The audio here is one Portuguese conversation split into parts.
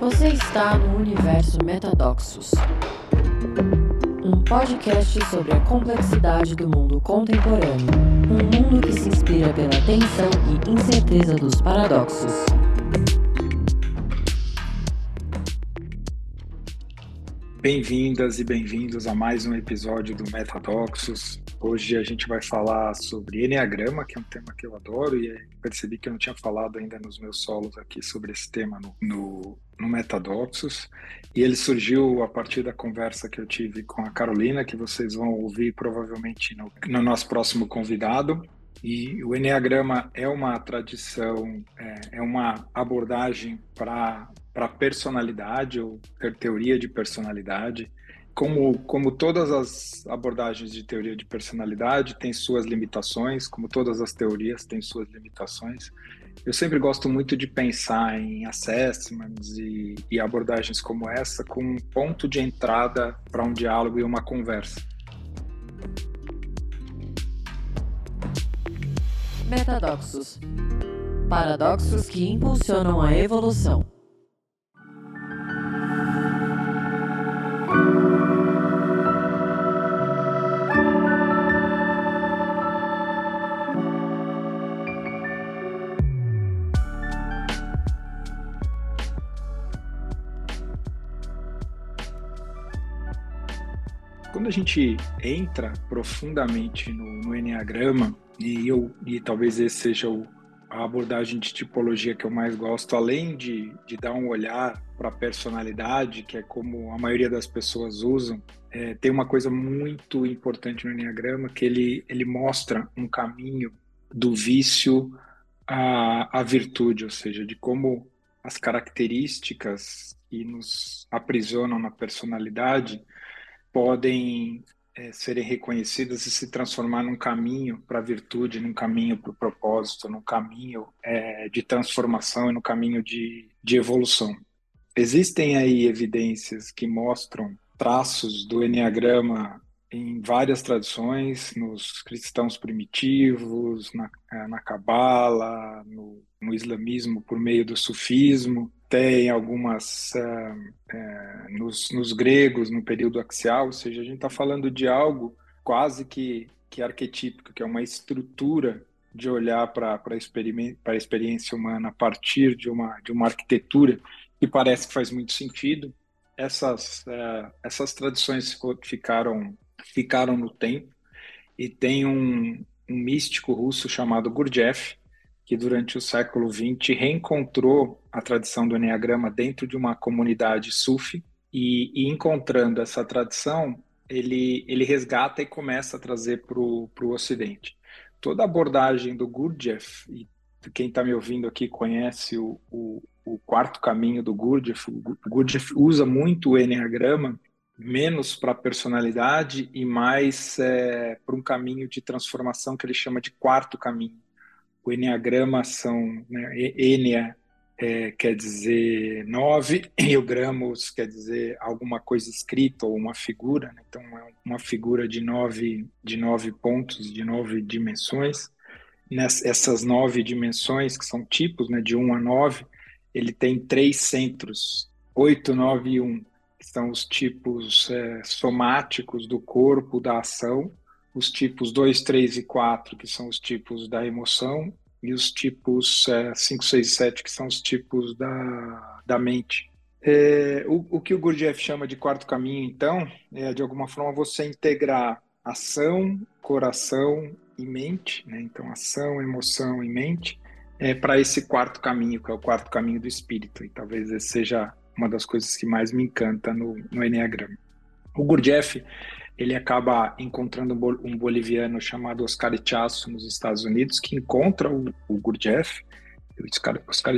Você está no universo Metadoxos, um podcast sobre a complexidade do mundo contemporâneo, um mundo que se inspira pela tensão e incerteza dos paradoxos. Bem-vindas e bem-vindos a mais um episódio do Metadoxos. Hoje a gente vai falar sobre Enneagrama, que é um tema que eu adoro e percebi que eu não tinha falado ainda nos meus solos aqui sobre esse tema no, no, no Metadoxos. E ele surgiu a partir da conversa que eu tive com a Carolina, que vocês vão ouvir provavelmente no, no nosso próximo convidado. E o Enneagrama é uma tradição, é, é uma abordagem para personalidade ou teoria de personalidade como, como todas as abordagens de teoria de personalidade têm suas limitações, como todas as teorias têm suas limitações, eu sempre gosto muito de pensar em assessments e, e abordagens como essa como um ponto de entrada para um diálogo e uma conversa. Metadoxos paradoxos que impulsionam a evolução. Quando a gente entra profundamente no, no Enneagrama, e, eu, e talvez esse seja o, a abordagem de tipologia que eu mais gosto, além de, de dar um olhar para a personalidade, que é como a maioria das pessoas usam, é, tem uma coisa muito importante no Enneagrama, que ele, ele mostra um caminho do vício à, à virtude, ou seja, de como as características que nos aprisionam na personalidade podem é, serem reconhecidas e se transformar num caminho para a virtude, num caminho para o propósito, num caminho é, de transformação e no caminho de, de evolução. Existem aí evidências que mostram traços do Enneagrama em várias tradições, nos cristãos primitivos, na, na Cabala, no, no islamismo por meio do sufismo, tem algumas uh, uh, nos, nos, gregos no período axial, ou seja, a gente está falando de algo quase que, que arquetípico, que é uma estrutura de olhar para a experiência humana a partir de uma, de uma arquitetura que parece que faz muito sentido. Essas, uh, essas tradições ficaram, ficaram no tempo e tem um, um místico russo chamado Gurdjieff, que durante o século XX reencontrou a tradição do Enneagrama dentro de uma comunidade sufi e, e encontrando essa tradição, ele, ele resgata e começa a trazer para o Ocidente. Toda a abordagem do Gurdjieff, e quem está me ouvindo aqui conhece o, o, o, quarto caminho do Gurdjieff, o Gurdjieff usa muito o Enneagrama, menos para a personalidade e mais é, para um caminho de transformação que ele chama de quarto caminho o Enneagrama são, né, é, quer dizer nove, e o Gramos quer dizer alguma coisa escrita ou uma figura, né? então é uma figura de nove, de nove pontos, de nove dimensões. Nessas nove dimensões, que são tipos, né, de um a nove, ele tem três centros, oito, nove e um, que são os tipos é, somáticos do corpo, da ação, os tipos 2, 3 e 4, que são os tipos da emoção, e os tipos é, 5, 6 e 7, que são os tipos da, da mente. É, o, o que o Gurdjieff chama de quarto caminho, então, é de alguma forma você integrar ação, coração e mente, né? então ação, emoção e mente, é, para esse quarto caminho, que é o quarto caminho do espírito, e talvez esse seja uma das coisas que mais me encanta no, no Enneagrama. O Gurdjieff ele acaba encontrando um boliviano chamado Oscar Ichazo nos Estados Unidos, que encontra o, o Gurdjieff. Oscar, Oscar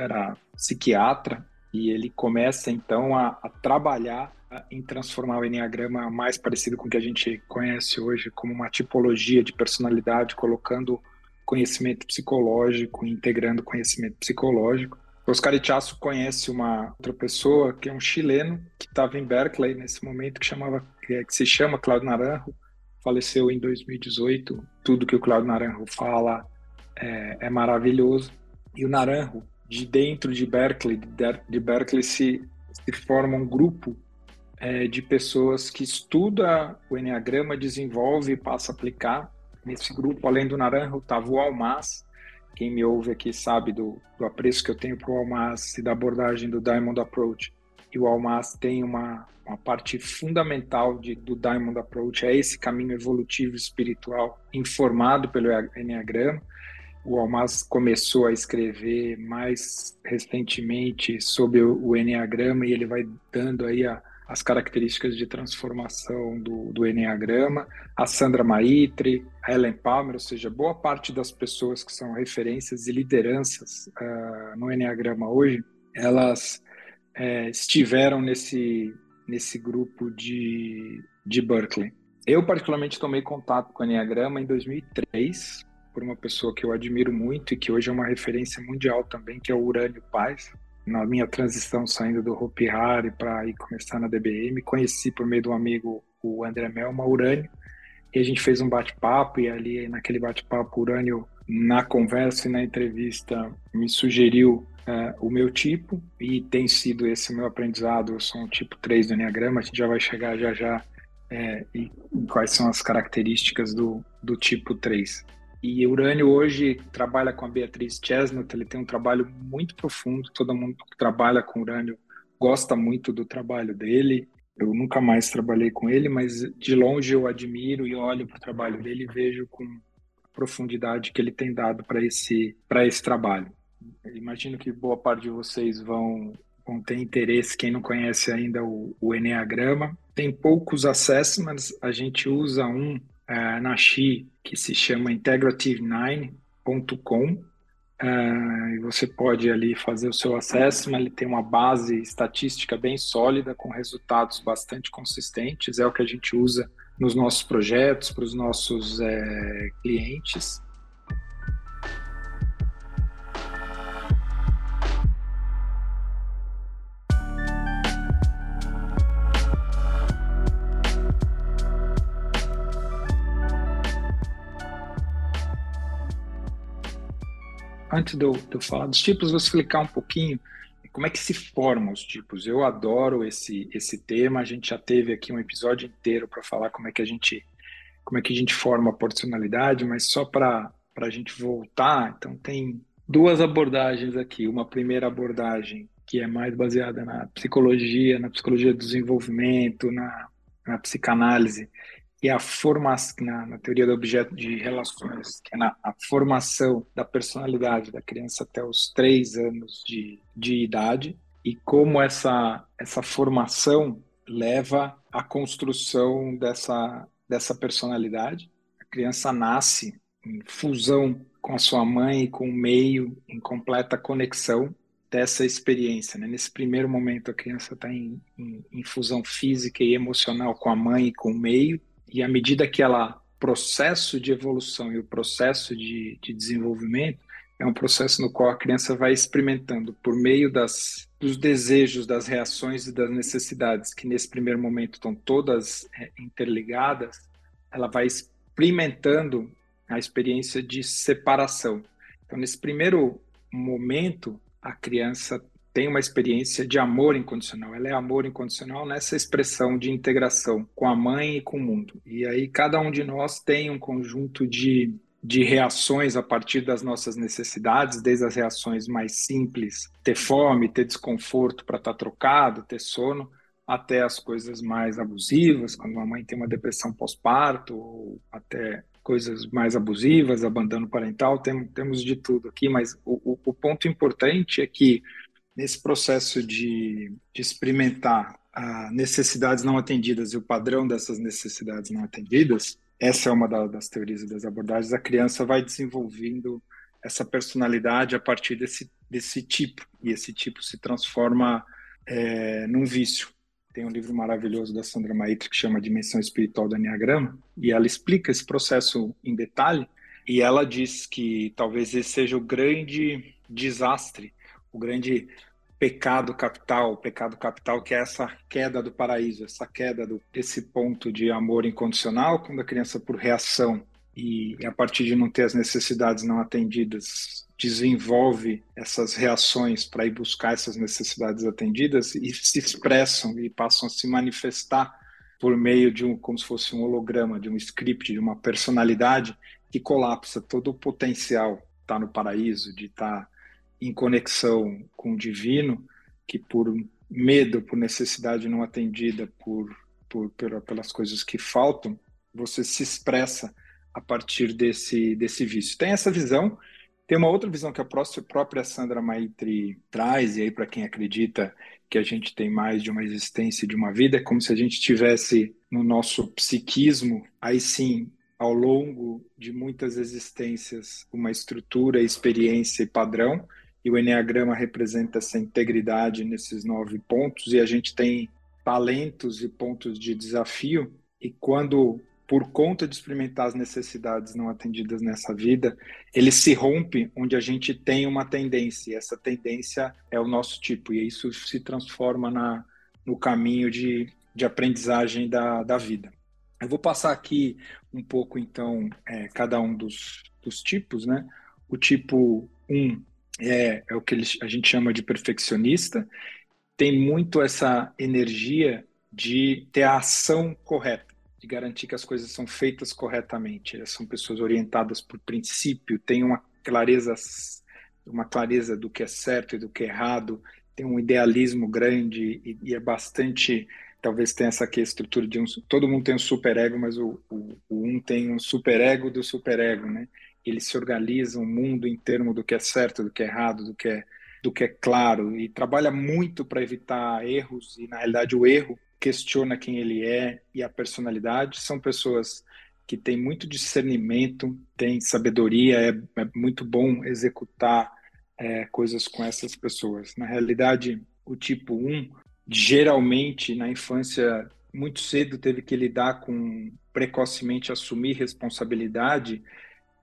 era psiquiatra e ele começa então a, a trabalhar em transformar o Enneagrama mais parecido com o que a gente conhece hoje como uma tipologia de personalidade, colocando conhecimento psicológico, integrando conhecimento psicológico. Oscar Ichazo conhece uma outra pessoa que é um chileno que estava em Berkeley nesse momento que chamava que, se chama Claudio Naranjo, faleceu em 2018. Tudo que o Claudio Naranjo fala é, é maravilhoso. E o Naranjo de dentro de Berkeley, de Berkeley se, se forma um grupo é, de pessoas que estuda o Enneagrama, desenvolve e passa a aplicar. Nesse grupo, além do Naranjo, estava o Almas. Quem me ouve aqui sabe do, do apreço que eu tenho para o Almas e da abordagem do Diamond Approach. E o Almas tem uma, uma parte fundamental de, do Diamond Approach, é esse caminho evolutivo espiritual informado pelo Enneagrama o Almas começou a escrever mais recentemente sobre o, Enneagrama e ele vai dando aí a, as características de transformação do, do Enneagrama. A Sandra Maitre, a Ellen Palmer, ou seja, boa parte das pessoas que são referências e lideranças uh, no Enneagrama hoje, elas uh, estiveram nesse, nesse grupo de, de Berkeley. Eu, particularmente, tomei contato com o Enneagrama em 2003, por uma pessoa que eu admiro muito e que hoje é uma referência mundial também, que é o Urânio Paz. Na minha transição saindo do Hopi Hari para ir começar na DBM, conheci por meio de um amigo o André Melma, Urânio, e a gente fez um bate-papo e ali naquele bate-papo Urânio na conversa e na entrevista me sugeriu uh, o meu tipo e tem sido esse o meu aprendizado. Eu sou um tipo 3 do Enneagrama, a gente já vai chegar já já é, e quais são as características do, do tipo 3. E Urânio hoje trabalha com a Beatriz Chestnut, ele tem um trabalho muito profundo, todo mundo que trabalha com Urânio gosta muito do trabalho dele. Eu nunca mais trabalhei com ele, mas de longe eu admiro e olho para o trabalho dele e vejo com profundidade que ele tem dado para esse, esse trabalho. Imagino que boa parte de vocês vão, vão ter interesse, quem não conhece ainda o, o Enneagrama. Tem poucos assessments, a gente usa um uh, na XI que se chama integrative9.com uh, e você pode ali fazer o seu assessment, ele tem uma base estatística bem sólida com resultados bastante consistentes, é o que a gente usa nos nossos projetos, para os nossos é, clientes. Antes de eu, de eu falar dos tipos, vou explicar um pouquinho como é que se formam os tipos. Eu adoro esse esse tema. A gente já teve aqui um episódio inteiro para falar como é que a gente como é que a gente forma a personalidade, mas só para a gente voltar, então tem duas abordagens aqui. Uma primeira abordagem que é mais baseada na psicologia, na psicologia do desenvolvimento, na, na psicanálise, que é a formação, na, na, teoria do objeto de relações, que é na, a formação da personalidade da criança até os três anos de, de idade, e como essa, essa formação leva à construção dessa, dessa personalidade. A criança nasce em fusão com a sua mãe e com o meio, em completa conexão dessa experiência. Né? Nesse primeiro momento, a criança está em, em, em fusão física e emocional com a mãe e com o meio, e à medida que ela processo de evolução e o processo de, de desenvolvimento é um processo no qual a criança vai experimentando por meio das dos desejos, das reações e das necessidades que nesse primeiro momento estão todas é, interligadas, ela vai experimentando a experiência de separação. Então, nesse primeiro momento, a criança tem uma experiência de amor incondicional. Ela é amor incondicional nessa expressão de integração com a mãe e com o mundo. E aí cada um de nós tem um conjunto de, de reações a partir das nossas necessidades, desde as reações mais simples, ter fome, ter desconforto para estar tá trocado, ter sono, até as coisas mais abusivas, quando a mãe tem uma depressão pós-parto, ou até coisas mais abusivas, abandono parental, tem, temos de tudo aqui, mas o, o, o ponto importante é que nesse processo de, de experimentar a necessidades não atendidas e o padrão dessas necessidades não atendidas, essa é uma da, das teorias e das abordagens, a criança vai desenvolvendo essa personalidade a partir desse, desse tipo, e esse tipo se transforma é, num vício. Tem um livro maravilhoso da Sandra Maitre que chama Dimensão Espiritual do Enneagrama, e ela explica esse processo em detalhe, e ela diz que talvez esse seja o grande desastre o grande pecado capital, o pecado capital que é essa queda do paraíso, essa queda do, desse ponto de amor incondicional, quando a criança por reação e a partir de não ter as necessidades não atendidas, desenvolve essas reações para ir buscar essas necessidades atendidas e se expressam e passam a se manifestar por meio de um, como se fosse um holograma, de um script, de uma personalidade que colapsa todo o potencial tá no paraíso, de estar tá em conexão com o divino, que por medo, por necessidade não atendida, por, por, pelas coisas que faltam, você se expressa a partir desse, desse vício. Tem essa visão, tem uma outra visão que a própria Sandra Maitri traz, e aí para quem acredita que a gente tem mais de uma existência de uma vida, é como se a gente tivesse no nosso psiquismo, aí sim, ao longo de muitas existências, uma estrutura, experiência e padrão, e o Enneagrama representa essa integridade nesses nove pontos, e a gente tem talentos e pontos de desafio, e quando por conta de experimentar as necessidades não atendidas nessa vida, ele se rompe onde a gente tem uma tendência, e essa tendência é o nosso tipo, e isso se transforma na, no caminho de, de aprendizagem da, da vida. Eu vou passar aqui um pouco, então, é, cada um dos, dos tipos, né? O tipo 1 é, é o que a gente chama de perfeccionista, tem muito essa energia de ter a ação correta de garantir que as coisas são feitas corretamente. Elas são pessoas orientadas por princípio, têm uma clareza, uma clareza do que é certo e do que é errado, tem um idealismo grande e, e é bastante talvez tenha essa aqui a estrutura de um todo mundo tem um superego mas o, o, o um tem um superego do superego né ele se organiza um mundo em termos do que é certo do que é errado do que é do que é claro e trabalha muito para evitar erros e na realidade o erro questiona quem ele é e a personalidade. São pessoas que têm muito discernimento, têm sabedoria, é, é muito bom executar é, coisas com essas pessoas. Na realidade, o tipo 1, geralmente na infância, muito cedo teve que lidar com precocemente assumir responsabilidade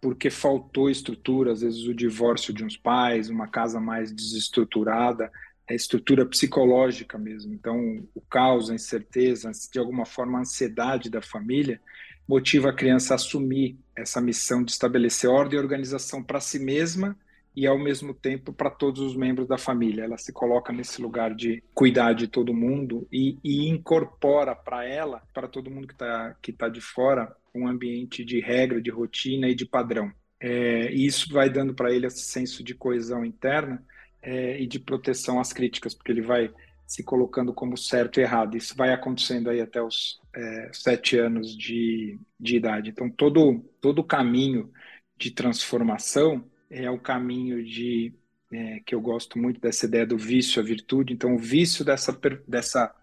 porque faltou estrutura, às vezes o divórcio de uns pais, uma casa mais desestruturada, a estrutura psicológica mesmo. Então, o caos, a incerteza, de alguma forma a ansiedade da família motiva a criança a assumir essa missão de estabelecer ordem e organização para si mesma e ao mesmo tempo para todos os membros da família. Ela se coloca nesse lugar de cuidar de todo mundo e, e incorpora para ela, para todo mundo que está que tá de fora, um ambiente de regra, de rotina e de padrão. É, e isso vai dando para ele esse senso de coesão interna é, e de proteção às críticas, porque ele vai se colocando como certo e errado. Isso vai acontecendo aí até os é, sete anos de, de idade. Então, todo, todo caminho de transformação é o caminho de é, que eu gosto muito dessa ideia do vício à virtude. Então, o vício dessa, dessa,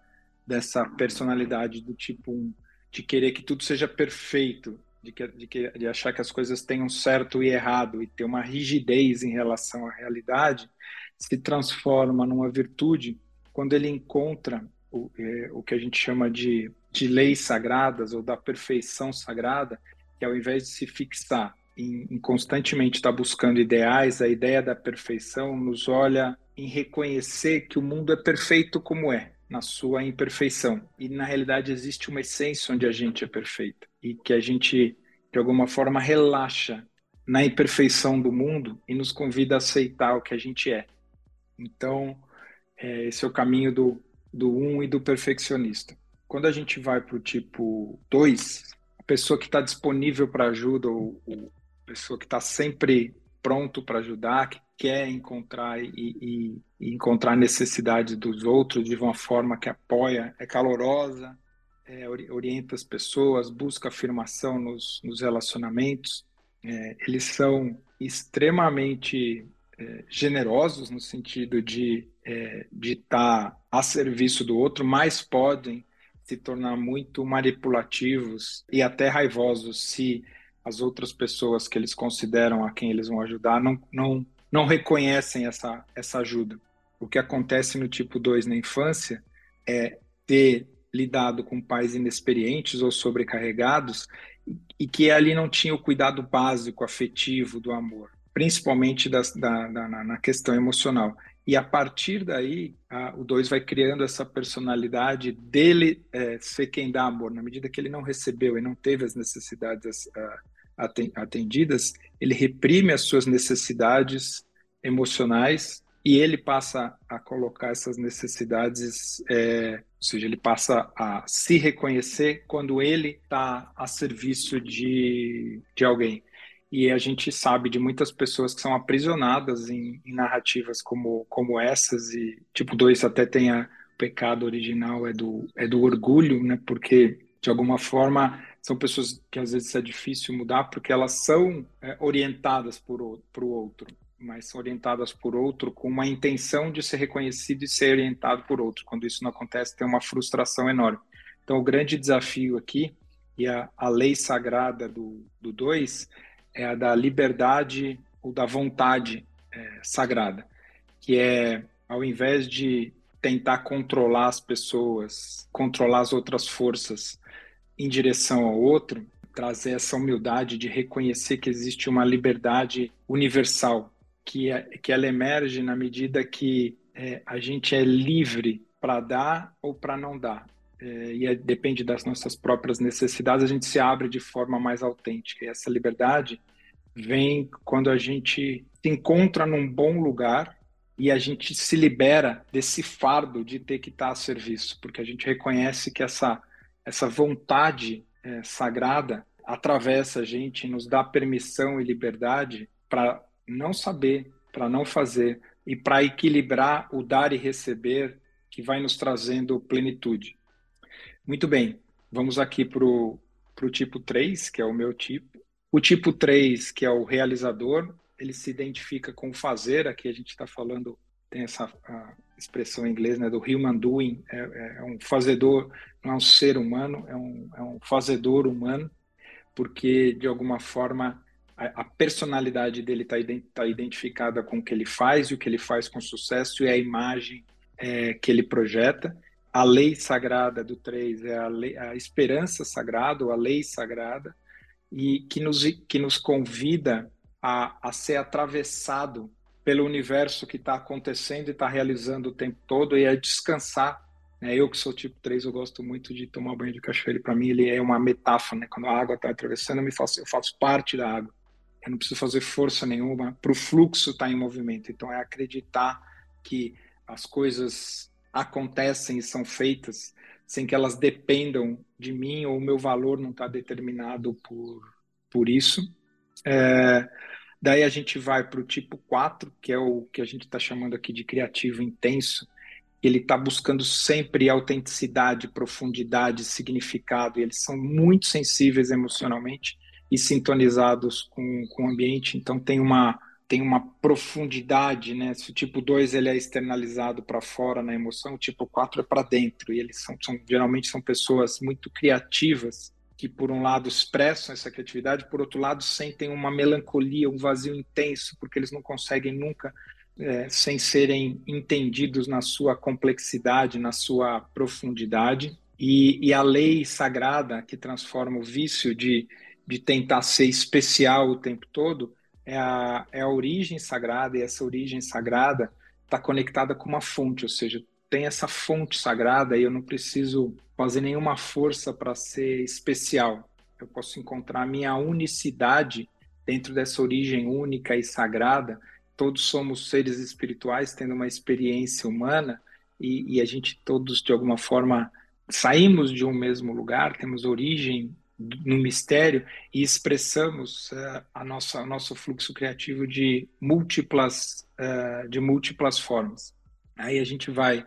dessa personalidade do tipo 1, de querer que tudo seja perfeito, de, que, de, que, de achar que as coisas tenham certo e errado e ter uma rigidez em relação à realidade, se transforma numa virtude quando ele encontra o, é, o que a gente chama de, de leis sagradas ou da perfeição sagrada, que ao invés de se fixar em, em constantemente estar buscando ideais, a ideia da perfeição nos olha em reconhecer que o mundo é perfeito como é, na sua imperfeição. E na realidade existe uma essência onde a gente é perfeito e que a gente de alguma forma relaxa na imperfeição do mundo e nos convida a aceitar o que a gente é. Então, é, esse é o caminho do, do um e do perfeccionista. Quando a gente vai para o tipo 2, a pessoa que está disponível para ajuda, ou, ou pessoa que está sempre pronto para ajudar, que quer encontrar e, e, e encontrar necessidades dos outros de uma forma que apoia, é calorosa, é, orienta as pessoas, busca afirmação nos, nos relacionamentos. É, eles são extremamente é, generosos no sentido de é, de estar tá a serviço do outro, mas podem se tornar muito manipulativos e até raivosos se as outras pessoas que eles consideram a quem eles vão ajudar não, não, não reconhecem essa, essa ajuda. O que acontece no tipo 2 na infância é ter lidado com pais inexperientes ou sobrecarregados e que ali não tinha o cuidado básico, afetivo do amor principalmente da, da, na questão emocional. E a partir daí, a, o 2 vai criando essa personalidade dele é, ser quem dá amor, na medida que ele não recebeu e não teve as necessidades atendidas, ele reprime as suas necessidades emocionais e ele passa a colocar essas necessidades, é, ou seja, ele passa a se reconhecer quando ele está a serviço de, de alguém. E a gente sabe de muitas pessoas que são aprisionadas em, em narrativas como, como essas, e tipo 2 até tem a, o pecado original é do, é do orgulho, né? Porque, de alguma forma, são pessoas que às vezes é difícil mudar porque elas são é, orientadas por por outro mas são orientadas por outro com uma intenção de ser reconhecido e ser orientado por outro. Quando isso não acontece, tem uma frustração enorme. Então, o grande desafio aqui, e a, a lei sagrada do 2, é a da liberdade ou da vontade é, sagrada, que é, ao invés de tentar controlar as pessoas, controlar as outras forças em direção ao outro, trazer essa humildade de reconhecer que existe uma liberdade universal que, é, que ela emerge na medida que é, a gente é livre para dar ou para não dar. É, e é, depende das nossas próprias necessidades, a gente se abre de forma mais autêntica. E essa liberdade vem quando a gente se encontra num bom lugar e a gente se libera desse fardo de ter que estar a serviço, porque a gente reconhece que essa, essa vontade é, sagrada atravessa a gente, nos dá permissão e liberdade para não saber, para não fazer e para equilibrar o dar e receber que vai nos trazendo plenitude. Muito bem, vamos aqui para o tipo 3, que é o meu tipo. O tipo 3, que é o realizador, ele se identifica com fazer, aqui a gente está falando, tem essa expressão em inglês, né, do human doing, é, é, é, um fazedor, não é um ser humano, é um, é um fazedor humano, porque de alguma forma a, personalidade dele está tá identificada com o que ele faz e o que ele faz com sucesso e a imagem é, que ele projeta. A lei sagrada do 3 é a, lei, a esperança sagrada, ou a lei sagrada, e que nos, que nos convida a, a ser atravessado pelo universo que está acontecendo e está realizando o tempo todo e a descansar. Né? Eu que sou tipo 3, eu gosto muito de tomar banho de cachoeira. Para mim, ele é uma metáfora. Né? Quando a água está atravessando, eu, me faço, eu faço parte da água. Eu não preciso fazer força nenhuma para o fluxo estar tá em movimento. Então, é acreditar que as coisas acontecem e são feitas sem que elas dependam de mim ou o meu valor não está determinado por, por isso. É, daí a gente vai para o tipo 4, que é o que a gente está chamando aqui de criativo intenso. Ele está buscando sempre autenticidade, profundidade, significado, e eles são muito sensíveis emocionalmente e sintonizados com, com o ambiente, então tem uma, tem uma profundidade, né? Se o tipo 2 ele é externalizado para fora na emoção, o tipo 4 é para dentro, e eles são, são, geralmente são pessoas muito criativas, que por um lado expressam essa criatividade, por outro lado sentem uma melancolia, um vazio intenso, porque eles não conseguem nunca, é, sem serem entendidos na sua complexidade, na sua profundidade, e, e a lei sagrada que transforma o vício de de tentar ser especial o tempo todo, é a, é a origem sagrada, e essa origem sagrada está conectada com uma fonte, ou seja, tem essa fonte sagrada e eu não preciso fazer nenhuma força para ser especial. Eu posso encontrar a minha unicidade dentro dessa origem única e sagrada. Todos somos seres espirituais tendo uma experiência humana e, e a gente todos, de alguma forma, saímos de um mesmo lugar, temos origem no mistério e expressamos uh, a nossa nosso fluxo criativo de múltiplas uh, de múltiplas formas. Aí a gente vai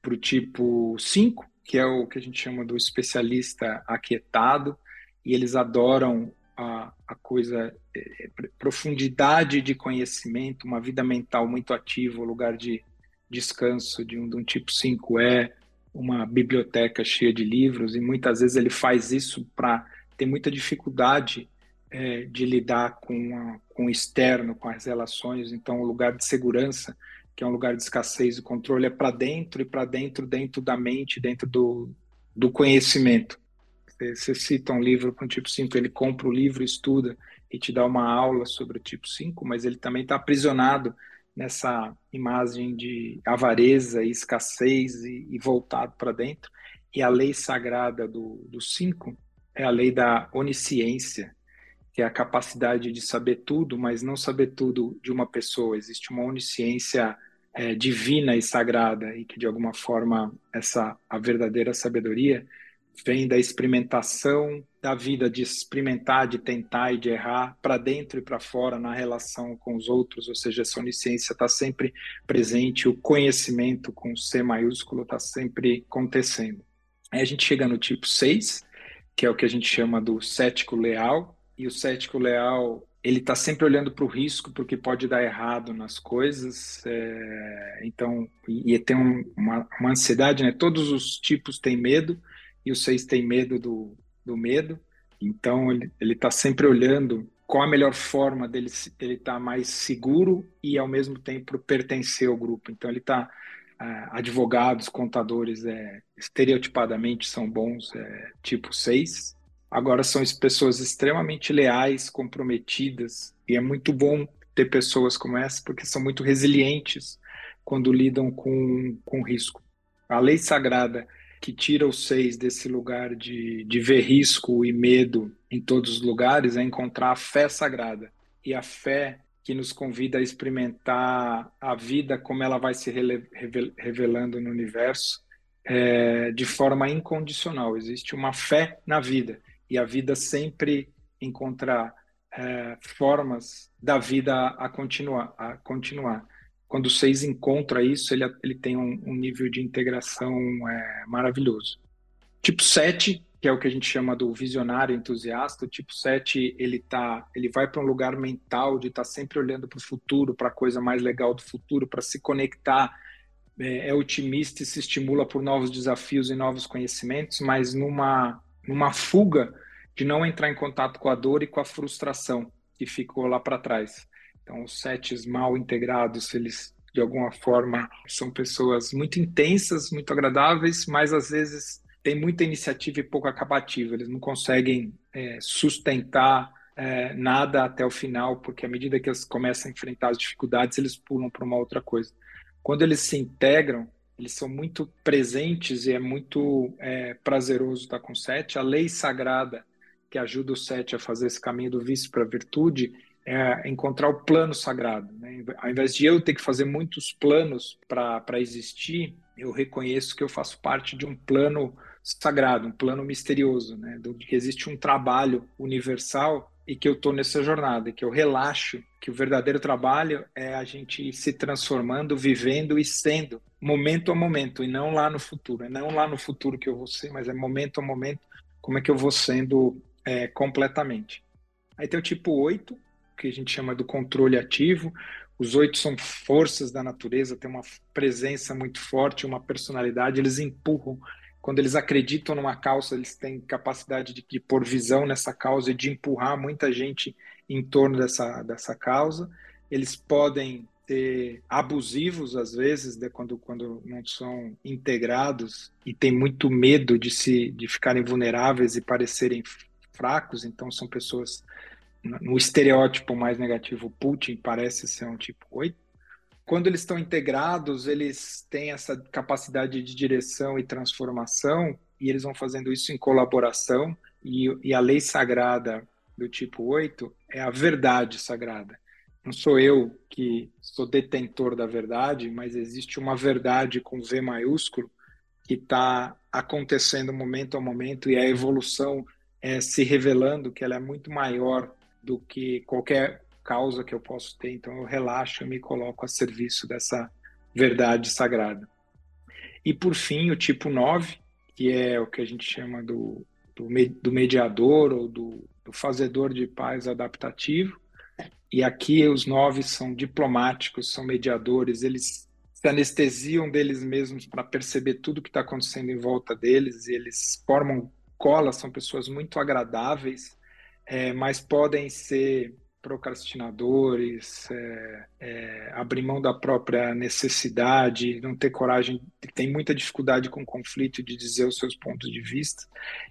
para o tipo 5, que é o que a gente chama do especialista aquietado, e eles adoram a, a coisa, é, profundidade de conhecimento, uma vida mental muito ativa, lugar de descanso de um, de um tipo 5 é uma biblioteca cheia de livros e muitas vezes ele faz isso para ter muita dificuldade é, de lidar com, a, com o externo, com as relações. Então, o lugar de segurança, que é um lugar de escassez e controle, é para dentro e para dentro, dentro da mente, dentro do, do conhecimento. Você, cita um livro com tipo 5, ele compra o livro, estuda e te dá uma aula sobre o tipo 5, mas ele também está aprisionado nessa imagem de avareza e escassez e, e voltado para dentro. E a lei sagrada do 5 é a lei da onisciência, que é a capacidade de saber tudo, mas não saber tudo de uma pessoa. Existe uma onisciência é, divina e sagrada e que de alguma forma essa a verdadeira sabedoria vem da experimentação da vida, de experimentar, de tentar e de errar para dentro e para fora na relação com os outros, ou seja, essa onisciência está sempre presente, o conhecimento com C maiúsculo está sempre acontecendo. Aí a gente chega no tipo 6, que é o que a gente chama do cético leal, e o cético leal ele está sempre olhando para o risco, porque pode dar errado nas coisas, é, então, e, e tem um, uma, uma ansiedade, né? Todos os tipos têm medo, e o seis tem medo do, do medo, então ele está sempre olhando qual a melhor forma dele ele estar tá mais seguro e ao mesmo tempo pertencer ao grupo. Então ele está uh, advogados, contadores, é, estereotipadamente são bons, é, tipo 6. Agora são pessoas extremamente leais, comprometidas, e é muito bom ter pessoas como essa, porque são muito resilientes quando lidam com, com risco. A lei sagrada que tira os seis desse lugar de, de ver risco e medo em todos os lugares é encontrar a fé sagrada. E a fé que nos convida a experimentar a vida como ela vai se revelando no universo é, de forma incondicional. Existe uma fé na vida e a vida sempre encontra é, formas da vida a continuar, a continuar quando o seis encontra isso, ele, ele tem um, um nível de integração é, maravilhoso. Tipo 7, que é o que a gente chama do visionário entusiasta, o tipo 7, ele, tá, ele vai para um lugar mental de estar tá sempre olhando para o futuro, para a coisa mais legal do futuro, para se conectar, é, é, otimista e se estimula por novos desafios e novos conhecimentos, mas numa, numa fuga de não entrar em contato com a dor e com a frustração que ficou lá para trás. Então, os sets mal integrados, eles de alguma forma são pessoas muito intensas, muito agradáveis, mas às vezes tem muita iniciativa e pouco acabativa. Eles não conseguem é, sustentar é, nada até o final, porque à medida que eles começam a enfrentar as dificuldades, eles pulam para uma outra coisa. Quando eles se integram, eles são muito presentes e é muito é, prazeroso estar com o sete. A lei sagrada que ajuda o sete a fazer esse caminho do vício para a virtude é encontrar o plano sagrado. Né? Ao invés de eu ter que fazer muitos planos para existir, eu reconheço que eu faço parte de um plano sagrado, um plano misterioso, né? de que existe um trabalho universal e que eu estou nessa jornada, que eu relaxo que o verdadeiro trabalho é a gente se transformando, vivendo e sendo, momento a momento, e não lá no futuro. É não lá no futuro que eu vou ser, mas é momento a momento como é que eu vou sendo é, completamente. Aí tem o tipo 8, que a gente chama do controle ativo. Os oito são forças da natureza, têm uma presença muito forte, uma personalidade, eles empurram. Quando eles acreditam numa causa, eles têm capacidade de, de pôr visão nessa causa e de empurrar muita gente em torno dessa, dessa causa. Eles podem ser abusivos às vezes, né, quando, quando não são integrados e tem muito medo de se de ficarem vulneráveis e parecerem fracos, então são pessoas no estereótipo mais negativo, Putin parece ser um tipo 8. Quando eles estão integrados, eles têm essa capacidade de direção e transformação, e eles vão fazendo isso em colaboração, e, e a lei sagrada do tipo 8 é a verdade sagrada. Não sou eu que sou detentor da verdade, mas existe uma verdade com V maiúsculo que está acontecendo momento a momento e a evolução é se revelando que ela é muito maior do que qualquer causa que eu posso ter. Então eu relaxo e me coloco a serviço dessa verdade sagrada. E por fim, o tipo 9, que é o que a gente chama do, do, do mediador ou do, do fazedor de paz adaptativo. E aqui os nove são diplomáticos, são mediadores, eles se anestesiam deles mesmos para perceber tudo que está acontecendo em volta deles, e eles formam cola, são pessoas muito agradáveis, é, mas podem ser procrastinadores, é, é, abrir mão da própria necessidade, não ter coragem, tem muita dificuldade com o conflito de dizer os seus pontos de vista.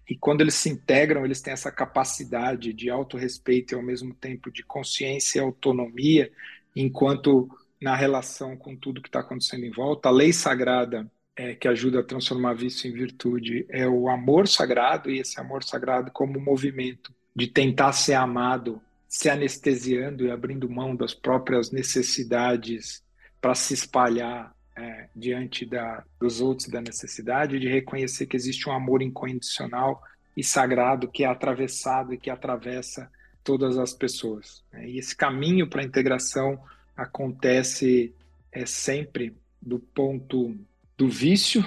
E quando eles se integram, eles têm essa capacidade de autorrespeito e ao mesmo tempo de consciência e autonomia, enquanto na relação com tudo que está acontecendo em volta, a lei sagrada é, que ajuda a transformar vício em virtude é o amor sagrado e esse amor sagrado como movimento de tentar ser amado, se anestesiando e abrindo mão das próprias necessidades para se espalhar é, diante da, dos outros da necessidade, de reconhecer que existe um amor incondicional e sagrado que é atravessado e que atravessa todas as pessoas. Né? E esse caminho para a integração acontece é, sempre do ponto do vício,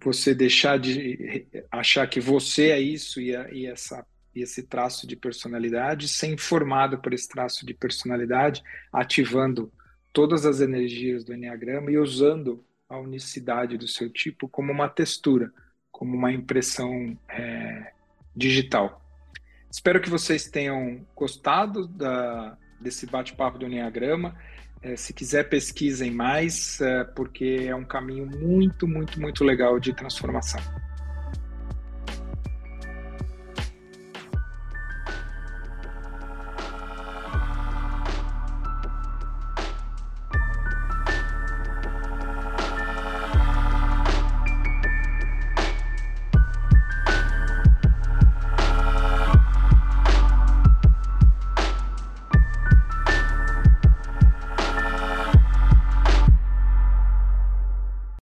você deixar de achar que você é isso e, a, e essa esse traço de personalidade, ser informado por esse traço de personalidade, ativando todas as energias do Enneagrama e usando a unicidade do seu tipo como uma textura, como uma impressão é, digital. Espero que vocês tenham gostado da, desse bate-papo do Enneagrama. É, se quiser, pesquisem mais, é, porque é um caminho muito, muito, muito legal de transformação.